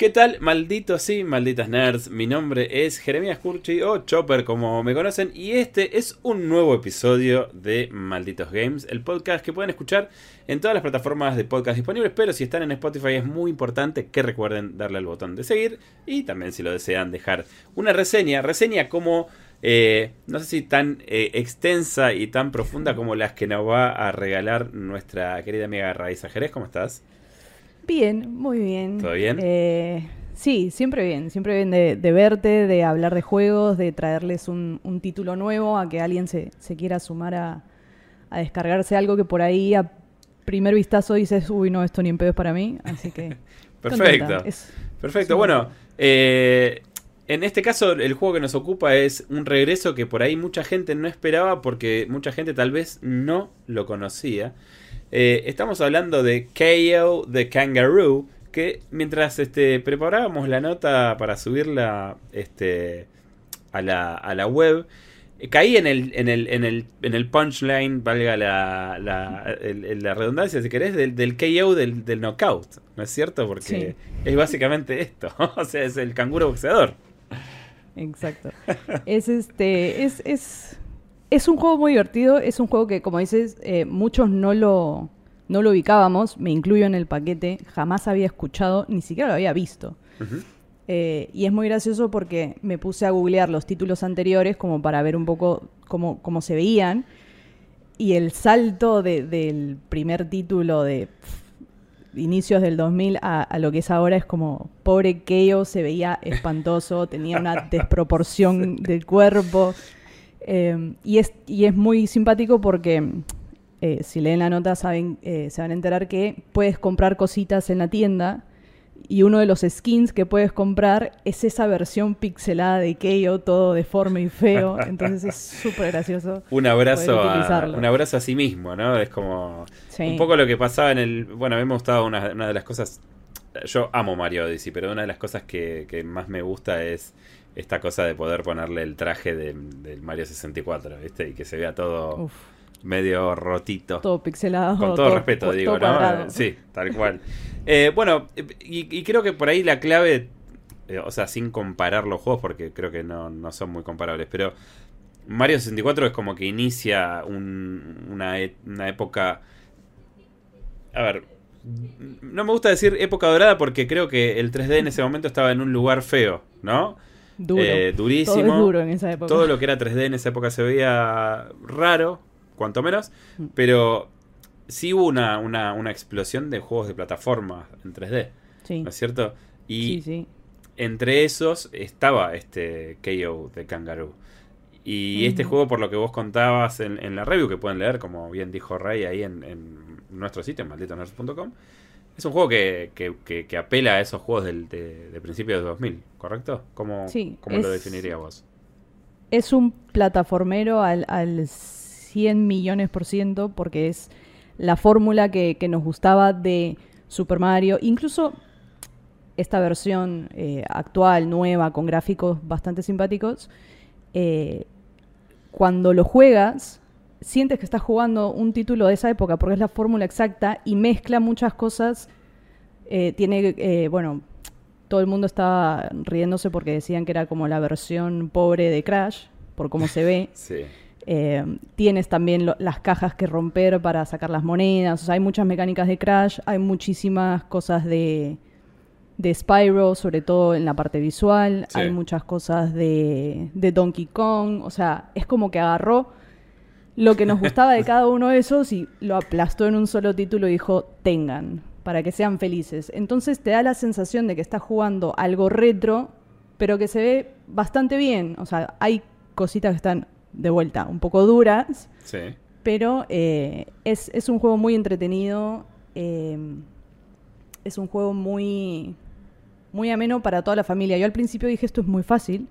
¿Qué tal, malditos y malditas nerds? Mi nombre es Jeremías Curchi o Chopper como me conocen y este es un nuevo episodio de Malditos Games, el podcast que pueden escuchar en todas las plataformas de podcast disponibles, pero si están en Spotify es muy importante que recuerden darle al botón de seguir y también si lo desean dejar una reseña, reseña como... Eh, no sé si tan eh, extensa y tan profunda como las que nos va a regalar nuestra querida amiga Raiza Jerez. ¿Cómo estás? Bien, muy bien. ¿Todo bien? Eh, sí, siempre bien. Siempre bien de, verte, de hablar de juegos, de traerles un, título nuevo, a que alguien se, quiera sumar a, descargarse algo que por ahí a primer vistazo dices, uy, no, esto ni en pedo es para mí. Así que. Perfecto. Perfecto. bueno, eh, en este caso el juego que nos ocupa es un regreso que por ahí mucha gente no esperaba porque mucha gente tal vez no lo conocía. Eh, estamos hablando de KO the Kangaroo, que mientras este, preparábamos la nota para subirla este, a, la, a la web, eh, caí en el, en el, en el, en el punchline, valga la, la, la, redundancia, si querés, del, del KO del, del, knockout, ¿no es cierto? Porque es básicamente esto, o sea, es el canguro boxeador. Exacto. es este, es, es es un juego muy divertido, es un juego que, como dices, eh, muchos no lo, no lo ubicábamos, me incluyo en el paquete, jamás había escuchado, ni siquiera lo había visto. Eh, y es muy gracioso porque me puse a googlear los títulos anteriores como para ver un poco cómo, cómo se veían. Y el salto del primer título de inicios del 2000 a, lo que es ahora es como, pobre Keo se veía espantoso, tenía una desproporción del cuerpo. Em, y, es, y es muy simpático porque eh, si leen la nota saben, eh, se van a enterar que puedes comprar cositas en la tienda y uno de los skins que puedes comprar es esa versión pixelada de Keio, todo deforme y feo. Entonces es súper gracioso. un abrazo a, un abrazo a sí mismo, ¿no? Es como un poco lo que pasaba en el... Bueno, a mí me gustaba una, una de las cosas... Yo amo Mario Odyssey, pero una de las cosas que, que más me gusta es esta cosa de poder ponerle el traje del Mario 64, ¿viste? Y que se vea todo medio rotito. Todo pixelado. Con todo, respeto, digo, ¿no? Sí, tal cual. Eh, bueno, y, creo que por ahí la clave, eh, o sea, sin comparar los juegos, porque creo que no, son muy comparables, pero Mario 64 es como que inicia una, e, una época... A ver, no me gusta decir época dorada porque creo que el 3D en ese momento estaba en un lugar feo, ¿no? Eh, durísimo. Todo duro en esa época. Todo lo que era 3D en esa época se veía raro, cuanto menos. Mm. Pero sí hubo una, una, explosión de juegos de plataforma en 3D. ¿No es cierto? Y entre esos estaba este KO de Kangaroo. Y este juego, por lo que vos contabas en, la review, que pueden leer, como bien dijo Ray ahí en, en nuestro sitio, en malditonerds.com, es un juego que, que, apela a esos juegos del, de, principios de 2000, ¿correcto? ¿Cómo, cómo lo definiría vos? Es un plataformero al, al 100 millones por ciento porque es la fórmula que, nos gustaba de Super Mario. Incluso esta versión eh, actual, nueva, con gráficos bastante simpáticos, eh, cuando lo juegas sientes que estás jugando un título de esa época porque es la fórmula exacta y mezcla muchas cosas. Eh, tiene, eh, bueno, todo el mundo estaba riéndose porque decían que era como la versión pobre de Crash, por cómo se ve. Eh, tienes también las cajas que romper para sacar las monedas. O sea, hay muchas mecánicas de Crash, hay muchísimas cosas de, de Spyro, sobre todo en la parte visual. Hay muchas cosas de, de Donkey Kong. O sea, es como que agarró lo que nos gustaba de cada uno de esos y lo aplastó en un solo título y dijo, tengan, para que sean felices. Entonces te da la sensación de que estás jugando algo retro, pero que se ve bastante bien. O sea, hay cositas que están de vuelta un poco duras, sí. pero eh, es, un juego muy entretenido. Eh, es un juego muy, muy ameno para toda la familia. Yo al principio dije esto es muy fácil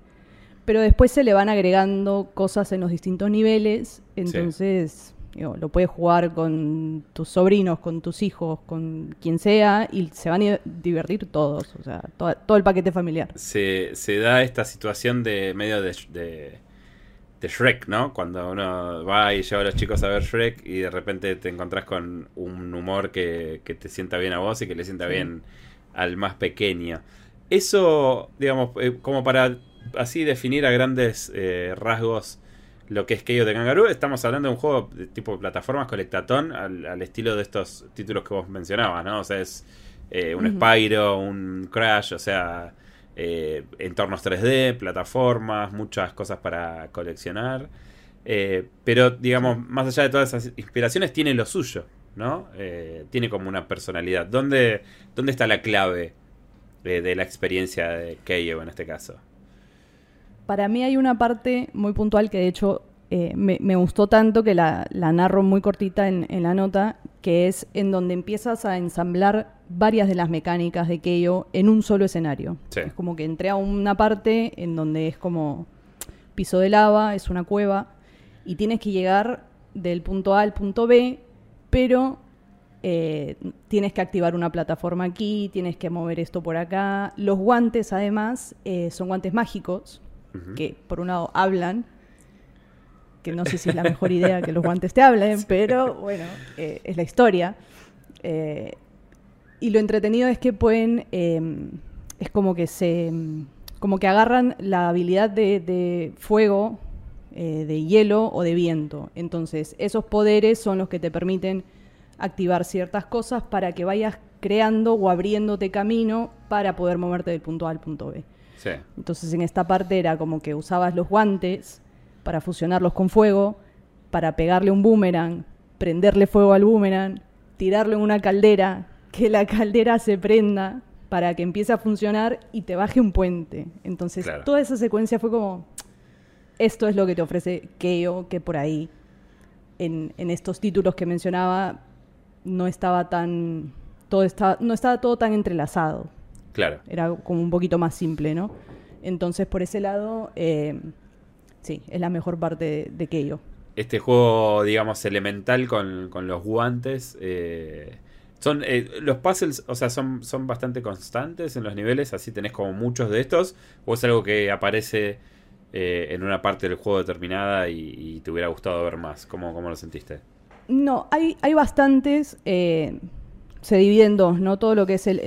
pero después se le van agregando cosas en los distintos niveles, entonces lo puedes jugar con tus sobrinos, con tus hijos, con quien sea, y se van a divertir todos, o sea, todo, el paquete familiar. Se, se, da esta situación de medio de, de, Shrek, ¿no? Cuando uno va y lleva a los chicos a ver Shrek y de repente te encontrás con un humor que, te sienta bien a vos y que le sienta bien al más pequeño. Eso, digamos, eh, como para así definir a grandes eh, rasgos lo que es Keio de Kangaroo. Estamos hablando de un juego de tipo plataformas colectatón al, estilo de estos títulos que vos mencionabas, ¿no? O sea, es eh, un Spyro, un Crash, o sea, eh, entornos 3D, plataformas, muchas cosas para coleccionar. Eh, pero, digamos, más allá de todas esas inspiraciones, tiene lo suyo, ¿no? tiene como una personalidad. ¿Dónde, dónde está la clave de, la experiencia de Keio en este caso? Para mí hay una parte muy puntual que de hecho eh, me, gustó tanto que la, narro muy cortita en, la nota, que es en donde empiezas a ensamblar varias de las mecánicas de Keio en un solo escenario. Es como que entré a una parte en donde es como piso de lava, es una cueva, y tienes que llegar del punto A al punto B, pero eh, tienes que activar una plataforma aquí, tienes que mover esto por acá. Los guantes, además, eh, son guantes mágicos que por un lado hablan, que no sé si es la mejor idea que los guantes te hablen, pero bueno, eh, es la historia. Eh, y lo entretenido es que pueden, em, es como que se, como que agarran la habilidad de, fuego, eh, de hielo o de viento. Entonces, esos poderes son los que te permiten activar ciertas cosas para que vayas creando o abriéndote camino para poder moverte del punto A al punto B. Entonces en esta parte era como que usabas los guantes para fusionarlos con fuego, para pegarle un boomerang, prenderle fuego al boomerang, tirarlo en una caldera, que la caldera se prenda para que empiece a funcionar y te baje un puente. Entonces toda esa secuencia fue como, esto es lo que te ofrece Keo, que por ahí en, en estos títulos que mencionaba no estaba tan todo estaba, no estaba todo tan entrelazado. Claro. Era como un poquito más simple, ¿no? Entonces, por ese lado, eh, sí, es la mejor parte de, de Este juego, digamos, elemental con, los guantes. Eh, son eh, los puzzles, o sea, son, son bastante constantes en los niveles, así tenés como muchos de estos, o es algo que aparece en una parte del juego determinada y, te hubiera gustado ver más. ¿Cómo, cómo lo sentiste? No, hay, hay bastantes se divide en dos, ¿no? Todo lo que es el,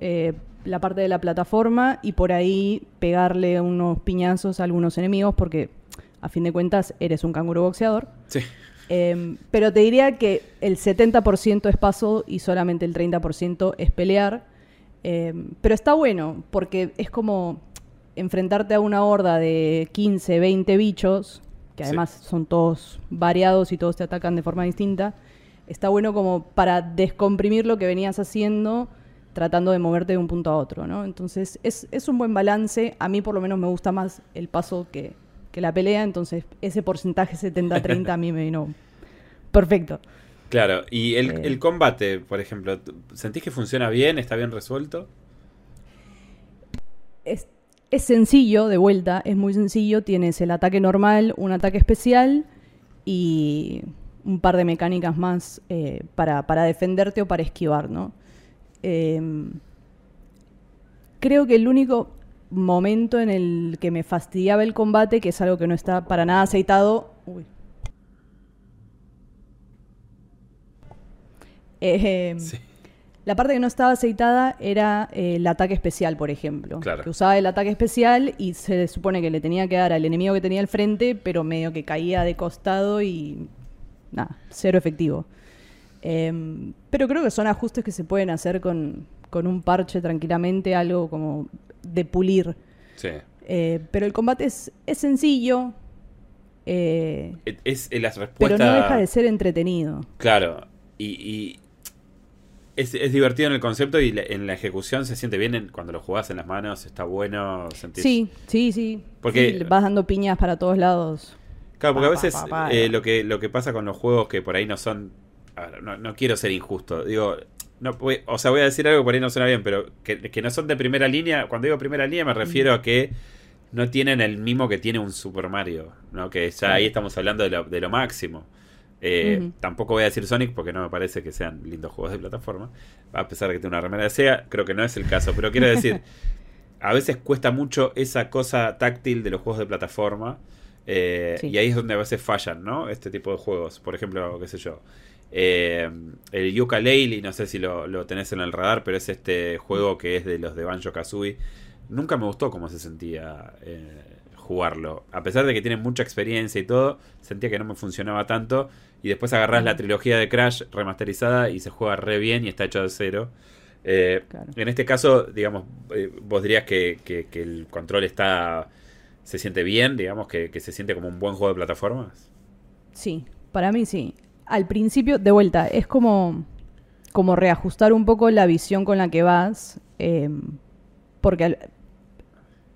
eh, la parte de la plataforma y por ahí pegarle unos piñazos a algunos enemigos porque a fin de cuentas eres un canguro boxeador. Sí. Em, pero te diría que el 70% es puzzle y solamente el 30% es pelear. Em, pero está bueno porque es como enfrentarte a una horda de 15, 20 bichos, que además son todos variados y todos te atacan de forma distinta está bueno como para descomprimir lo que venías haciendo tratando de moverte de un punto a otro, ¿no? Entonces es, un buen balance, a mí por lo menos me gusta más el paso que, la pelea, entonces ese porcentaje 70-30 a mí me vino perfecto. Claro, y el, eh. el, combate, por ejemplo, ¿sentís que funciona bien? ¿Está bien resuelto? Es, es sencillo, de vuelta, es muy sencillo. Tienes el ataque normal, un ataque especial y un par de mecánicas más eh, para, defenderte o para esquivar, ¿no? Em, creo que el único momento en el que me fastidiaba el combate, que es algo que no está para nada aceitado. Em, la parte que no estaba aceitada era eh, el ataque especial, por ejemplo. Que usaba el ataque especial y se supone que le tenía que dar al enemigo que tenía al frente, pero medio que caía de costado y nada, cero efectivo. Em, pero creo que son ajustes que se pueden hacer con, un parche tranquilamente, algo como de pulir. Sí. Eh, pero el combate es, es sencillo. Eh, es, las respuestas... Pero no deja de ser entretenido. Claro. Y, es, divertido en el concepto y en la ejecución se siente bien cuando lo jugás en las manos, está bueno. Sí, sí, sí. Porque vas dando piñas para todos lados. Claro, porque a veces eh, lo, que, lo que pasa con los juegos que por ahí no son. No, quiero ser injusto. Digo, no, o sea, voy a decir algo que por ahí no suena bien, pero que, no son de primera línea. Cuando digo primera línea me refiero a que no tienen el mismo que tiene un Super Mario, ¿no? Que ya ahí estamos hablando de lo, de lo máximo. Eh, tampoco voy a decir Sonic porque no me parece que sean lindos juegos de plataforma. A pesar de que tiene una remera de SEA, creo que no es el caso. Pero quiero decir, a veces cuesta mucho esa cosa táctil de los juegos de plataforma. Eh, y ahí es donde a veces fallan, ¿no? Este tipo de juegos. Por ejemplo, qué sé yo. Eh, el Yuka Laylee, no sé si lo, tenés en el radar, pero es este juego que es de los de Banjo Kazooie. Nunca me gustó cómo se sentía jugarlo. A pesar de que tiene mucha experiencia y todo, sentía que no me funcionaba tanto. Y después agarrás la trilogía de Crash remasterizada y se juega re bien y está hecho de cero. Eh, en este caso, digamos, eh, vos dirías que, el control está. se siente bien, digamos, que, se siente como un buen juego de plataformas. Sí, para mí sí. Al principio, de vuelta, es como. como reajustar un poco la visión con la que vas. Eh, porque al,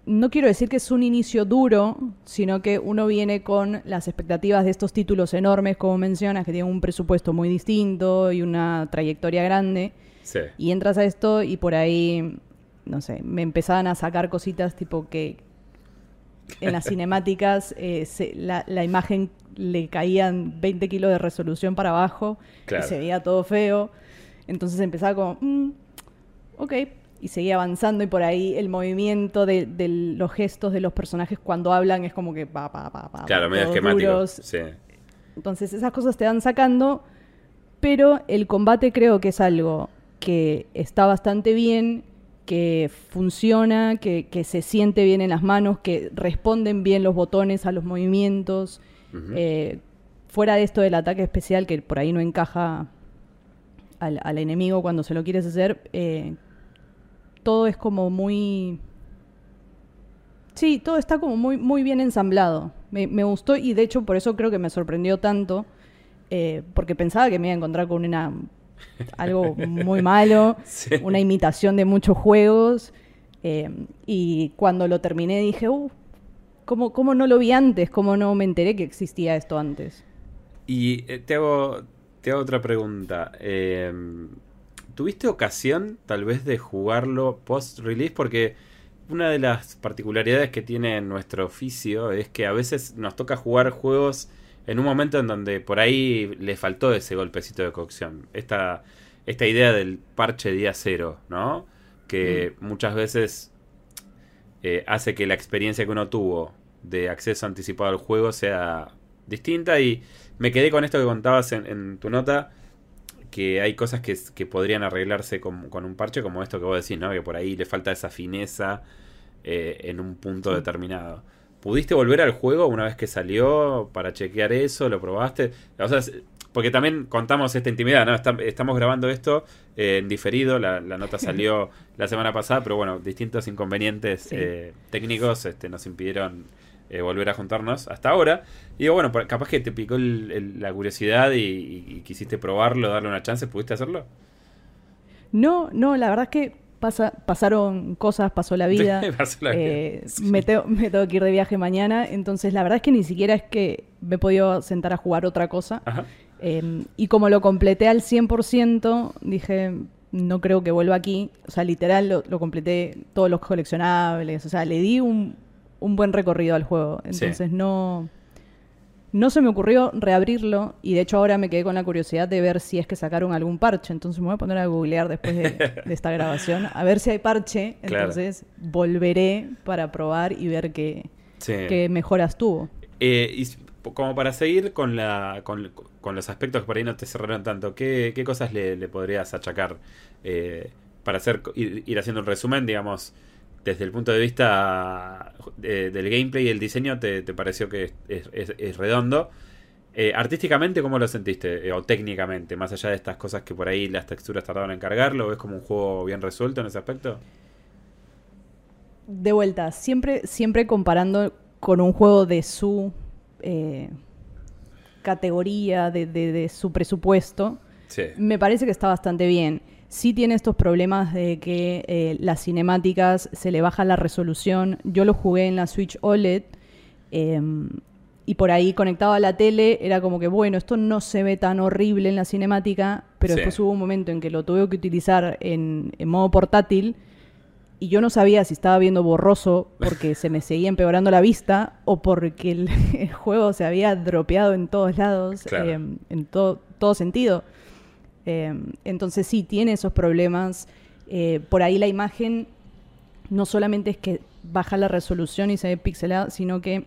no quiero decir que es un inicio duro, sino que uno viene con las expectativas de estos títulos enormes, como mencionas, que tienen un presupuesto muy distinto y una trayectoria grande. Y entras a esto y por ahí, no sé, me empezaban a sacar cositas tipo que en las cinemáticas eh, la, imagen le caían 20 kilos de resolución para abajo y se veía todo feo. Entonces empezaba como, mm, ok, y seguía avanzando y por ahí el movimiento de, los gestos de los personajes cuando hablan es como que pa, pa, pa, pa Claro, medio esquemático. Sí. Entonces esas cosas te van sacando, pero el combate creo que es algo que está bastante bien, que funciona, que, se siente bien en las manos, que responden bien los botones a los movimientos. Eh, fuera de esto del ataque especial, que por ahí no encaja al, enemigo cuando se lo quieres hacer, eh, todo es como muy... Sí, todo está como muy, muy bien ensamblado. Me, gustó y de hecho por eso creo que me sorprendió tanto, eh, porque pensaba que me iba a encontrar con una algo muy malo, una imitación de muchos juegos. Eh, y cuando lo terminé dije, uh, ¿cómo, ¿cómo, no lo vi antes? ¿Cómo no me enteré que existía esto antes? Y eh, te, hago, te hago otra pregunta. ¿Tuviste ocasión tal vez de jugarlo post-release? Porque una de las particularidades que tiene nuestro oficio es que a veces nos toca jugar juegos en un momento en donde por ahí le faltó ese golpecito de cocción. Esta, esta idea del parche día cero, ¿no? Que mm. muchas veces eh, hace que la experiencia que uno tuvo de acceso anticipado al juego sea distinta. Y me quedé con esto que contabas en tu nota que hay cosas que, podrían arreglarse con, un parche, como esto que vos decís, ¿no? Que por ahí le falta esa fineza eh, en un punto determinado. ¿Pudiste volver al juego una vez que salió para chequear eso? ¿Lo probaste? O sea, porque también contamos esta intimidad, ¿no? estamos grabando esto eh, en diferido, la, nota salió la semana pasada, pero bueno, distintos inconvenientes eh, técnicos este, nos impidieron eh, volver a juntarnos hasta ahora. Y digo, bueno, capaz que te picó la curiosidad y, quisiste probarlo, darle una chance, ¿pudiste hacerlo? No, no, la verdad es que pasa, pasaron cosas, pasó la vida. Eh, me, tengo, que ir de viaje mañana, entonces la verdad es que ni siquiera es que me he podido sentar a jugar otra cosa. Em, y como lo completé al 100%, dije, no creo que vuelva aquí. O sea, literal lo, lo completé todos los coleccionables. O sea, le di un, un buen recorrido al juego. Entonces no, no se me ocurrió reabrirlo y de hecho ahora me quedé con la curiosidad de ver si es que sacaron algún parche. Entonces me voy a poner a googlear después de, esta grabación a ver si hay parche. Entonces volveré para probar y ver qué, qué mejoras tuvo. Eh, y como para seguir con, la, con, los aspectos que por ahí no te cerraron tanto, ¿qué, qué cosas le, podrías achacar eh, para hacer ir, ir haciendo un resumen, digamos? Desde el punto de vista eh, del gameplay y el diseño, te, pareció que es, redondo. Eh, artísticamente, ¿cómo lo sentiste? Eh, o técnicamente, más allá de estas cosas que por ahí las texturas tardaron en cargarlo, ¿ves como un juego bien resuelto en ese aspecto? De vuelta, siempre, siempre comparando con un juego de su categoría, de, su presupuesto, me parece que está bastante bien sí tiene estos problemas de que eh, las cinemáticas se le baja la resolución. Yo lo jugué en la Switch OLED em, y por ahí conectado a la tele era como que, bueno, esto no se ve tan horrible en la cinemática, pero después hubo un momento en que lo tuve que utilizar en, modo portátil y yo no sabía si estaba viendo borroso porque se me seguía empeorando la vista o porque el, juego se había dropeado en todos lados, em, en todo sentido. Em, entonces sí, tiene esos problemas. Eh, por ahí la imagen no solamente es que baja la resolución y se ve pixelada, sino que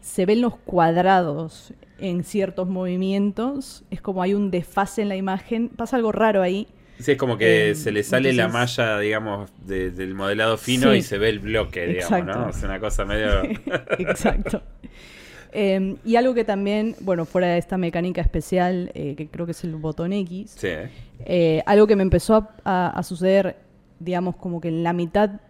se ven los cuadrados en ciertos movimientos. Es como hay un desfase en la imagen. Pasa algo raro ahí. Sí, es como que em, se le sale la malla, digamos, del modelado fino y se ve el bloque, digamos, ¿no? Es una cosa medio... exacto. Em, y algo que también, bueno, fuera de esta mecánica especial, eh, que creo que es el botón X, eh, algo que me empezó a, suceder, digamos, como que en la mitad,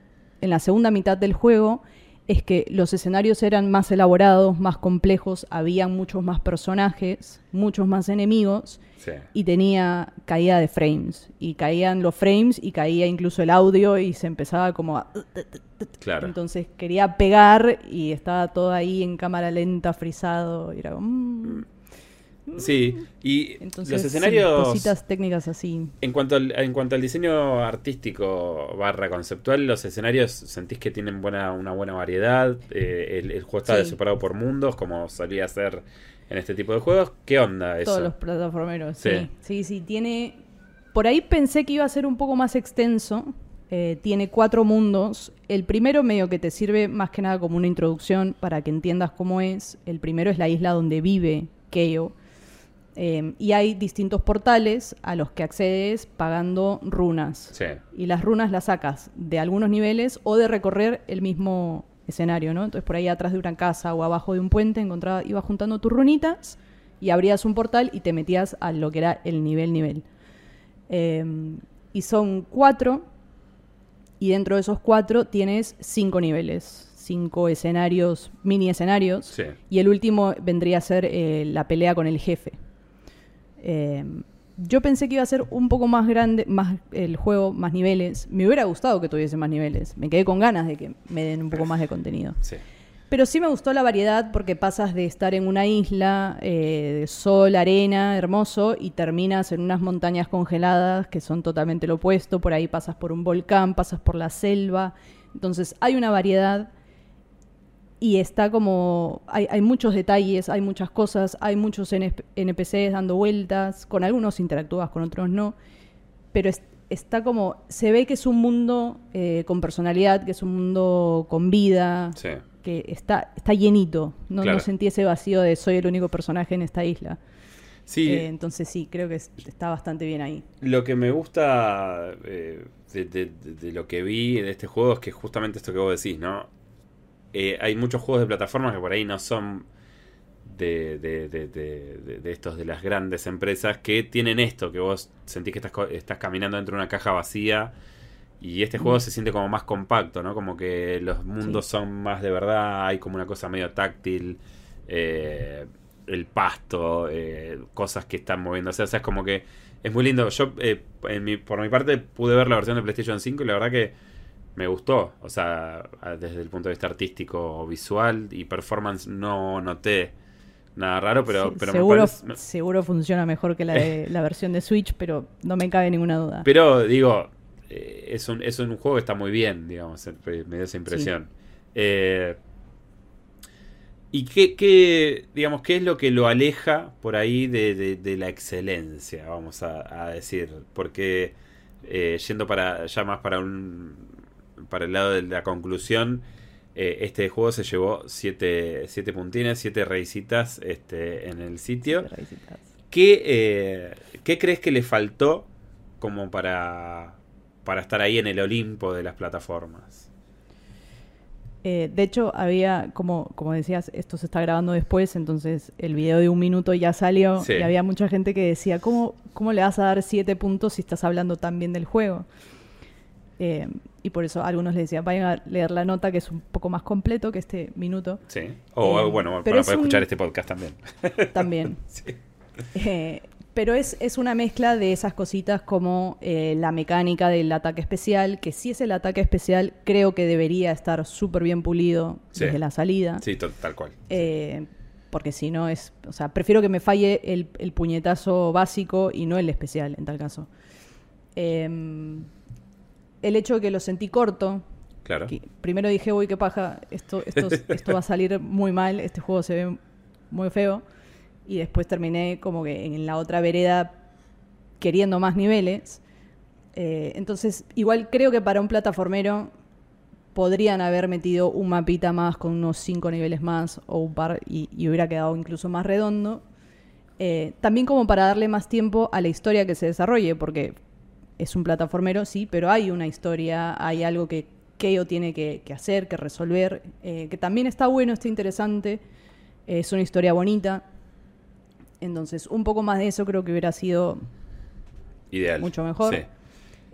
en la segunda mitad del juego, es que los escenarios eran más elaborados, más complejos, habían muchos más personajes, muchos más enemigos y tenía caída de frames. Y caían los frames y caía incluso el audio y se empezaba como a... Claro. Entonces quería pegar y estaba todo ahí en cámara lenta, frisado. Y era como... Sí, y los escenarios... cositas técnicas así. En cuanto, al, en cuanto al diseño artístico barra conceptual, los escenarios sentís que tienen buena, una buena variedad. Eh, el, juego está separado por mundos, como solía ser en este tipo de juegos. ¿Qué onda eso? Todos los plataformeros, sí. Sí, sí, tiene... Por ahí pensé que iba a ser un poco más extenso. Eh, tiene cuatro mundos. El primero medio que te sirve más que nada como una introducción para que entiendas cómo es. El primero es la isla donde vive Keio. Eh, y hay distintos portales a los que accedes pagando runas. Sí. Y las runas las sacas de algunos niveles o de recorrer el mismo escenario, ¿no? Entonces por ahí atrás de una casa o abajo de un puente encontraba, ibas juntando tus runitas y abrías un portal y te metías a lo que era el nivel nivel. Em, y son cuatro, y dentro de esos cuatro tienes cinco niveles, cinco escenarios, mini escenarios, y el último vendría a ser eh, la pelea con el jefe. Em, yo pensé que iba a ser un poco más grande, más el juego, más niveles. Me hubiera gustado que tuviese más niveles. Me quedé con ganas de que me den un poco más de contenido. Pero sí me gustó la variedad porque pasas de estar en una isla eh, de sol, arena, hermoso, y terminas en unas montañas congeladas que son totalmente lo opuesto. Por ahí pasas por un volcán, pasas por la selva. Entonces hay una variedad y está como, hay, hay, muchos detalles, hay muchas cosas, hay muchos NPCs dando vueltas, con algunos interactúas, con otros no, pero está como, se ve que es un mundo eh, con personalidad, que es un mundo con vida, que está, está llenito, no, no, sentí ese vacío de soy el único personaje en esta isla. Sí. Eh, entonces sí, creo que está bastante bien ahí. Lo que me gusta eh, de, de, lo que vi de este juego es que justamente esto que vos decís, ¿no? Eh, hay muchos juegos de plataformas que por ahí no son de, de, de, de, estos de las grandes empresas que tienen esto, que vos sentís que estás, estás caminando dentro de una caja vacía y este juego se siente como más compacto, ¿no? Como que los mundos son más de verdad, hay como una cosa medio táctil, eh, el pasto, eh, cosas que están moviéndose, o sea, es como que es muy lindo. Yo, en mi, por mi parte, pude ver la versión de PlayStation 5 y la verdad que me gustó. O sea, desde el punto de vista artístico, o visual y performance no noté nada raro, pero, pero seguro, seguro funciona mejor que la, de, la versión de Switch, pero no me cabe ninguna duda. Pero digo, eh, es, un, es un juego que está muy bien, digamos, me dio esa impresión. Eh, ¿Y qué, qué, digamos, qué es lo que lo aleja por ahí de, de, la excelencia, vamos a, decir? Porque eh, yendo para ya más para un, para el lado de la conclusión, eh, este juego se llevó 7 siete, puntines, 7 reisitas este, en el sitio. ¿Qué, eh, ¿Qué crees que le faltó como para, para estar ahí en el Olimpo de las plataformas? Eh, de hecho, había, como, como decías, esto se está grabando después, entonces el video de un minuto ya salió y había mucha gente que decía, ¿cómo, ¿cómo le vas a dar siete puntos si estás hablando tan bien del juego? Eh, y por eso algunos le decían, vayan a leer la nota que es un poco más completo que este minuto. Sí. O eh, bueno, para poder escuchar este podcast también. También. Eh, pero es, es, una mezcla de esas cositas como la mecánica del ataque especial, que si es el ataque especial, creo que debería estar súper bien pulido desde la salida. Sí, tal cual. Porque si no es, o sea, prefiero que me falle el, el puñetazo básico y no el especial en tal caso. Eh, el hecho de que lo sentí corto. Claro. primero dije, uy, qué paja, esto, esto, esto va a salir muy mal, este juego se ve muy feo. Y después terminé como que en la otra vereda queriendo más niveles. Eh, entonces, igual creo que para un plataformero podrían haber metido un mapita más con unos cinco niveles más o un par y, hubiera quedado incluso más redondo. Eh, también como para darle más tiempo a la historia que se desarrolle, porque es un plataformero, sí, pero hay una historia, hay algo que Keio tiene que, hacer, que resolver, eh, que también está bueno, está interesante, es una historia bonita. Entonces, un poco más de eso creo que hubiera sido Ideal. mucho mejor.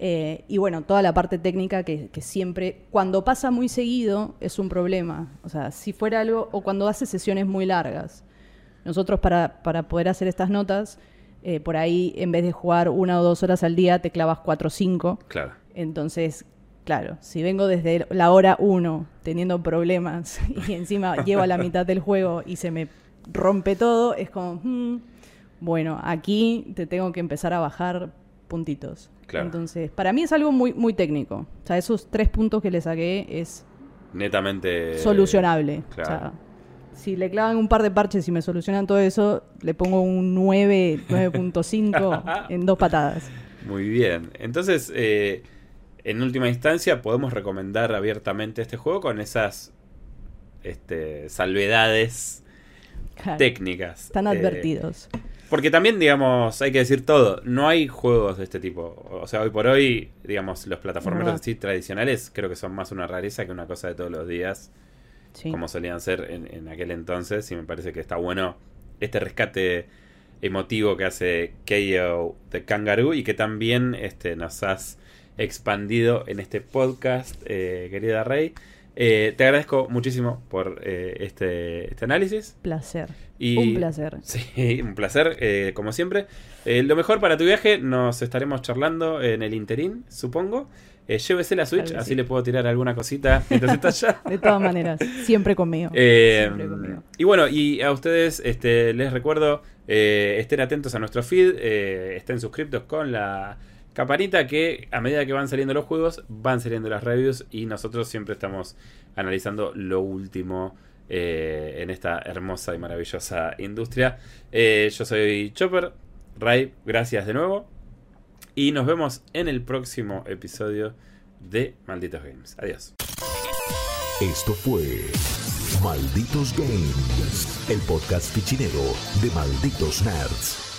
Eh, y bueno, toda la parte técnica que, siempre, cuando pasa muy seguido, es un problema. O sea, si fuera algo, o cuando hace sesiones muy largas. Nosotros para, para poder hacer estas notas, eh, por ahí en vez de jugar una o dos horas al día, te clavas cuatro o cinco. Claro. Entonces, claro, si vengo desde la hora uno teniendo problemas y encima llego a la mitad del juego y se me rompe todo, es como, hmm, bueno, aquí te tengo que empezar a bajar puntitos. Entonces, para mí es algo muy, muy técnico. O sea, esos tres puntos que le saqué es... Netamente... Solucionable. O sea, si le clavan un par de parches y me solucionan todo eso, le pongo un 9, 9.5 en dos patadas. Muy bien. Entonces, eh, en última instancia, podemos recomendar abiertamente este juego con esas este, salvedades técnicas. Están eh, advertidos. Porque también, digamos, hay que decir todo, no hay juegos de este tipo. O sea, hoy por hoy, digamos, los plataformeros así tradicionales creo que son más una rareza que una cosa de todos los días, como solían ser en, aquel entonces, y me parece que está bueno este rescate emotivo que hace KO de Kangaroo y que también este, nos has expandido en este podcast, eh, querida Rey. Eh, te agradezco muchísimo por eh, este, este, análisis. Placer. un placer. Sí, un placer, eh, como siempre. lo mejor para tu viaje, nos estaremos charlando en el interín, supongo. llévese la Switch, así le puedo tirar alguna cosita mientras allá. De todas maneras, siempre conmigo. siempre conmigo. Y bueno, y a ustedes este, les recuerdo, estén atentos a nuestro feed, estén suscriptos con la campanita que a medida que van saliendo los juegos, van saliendo las reviews y nosotros siempre estamos analizando lo último eh, en esta hermosa y maravillosa industria. Eh, yo soy Chopper, Ray, gracias de nuevo y nos vemos en el próximo episodio de Malditos Games. Adiós. Esto fue Malditos Games, el podcast fichinero de Malditos Nerds.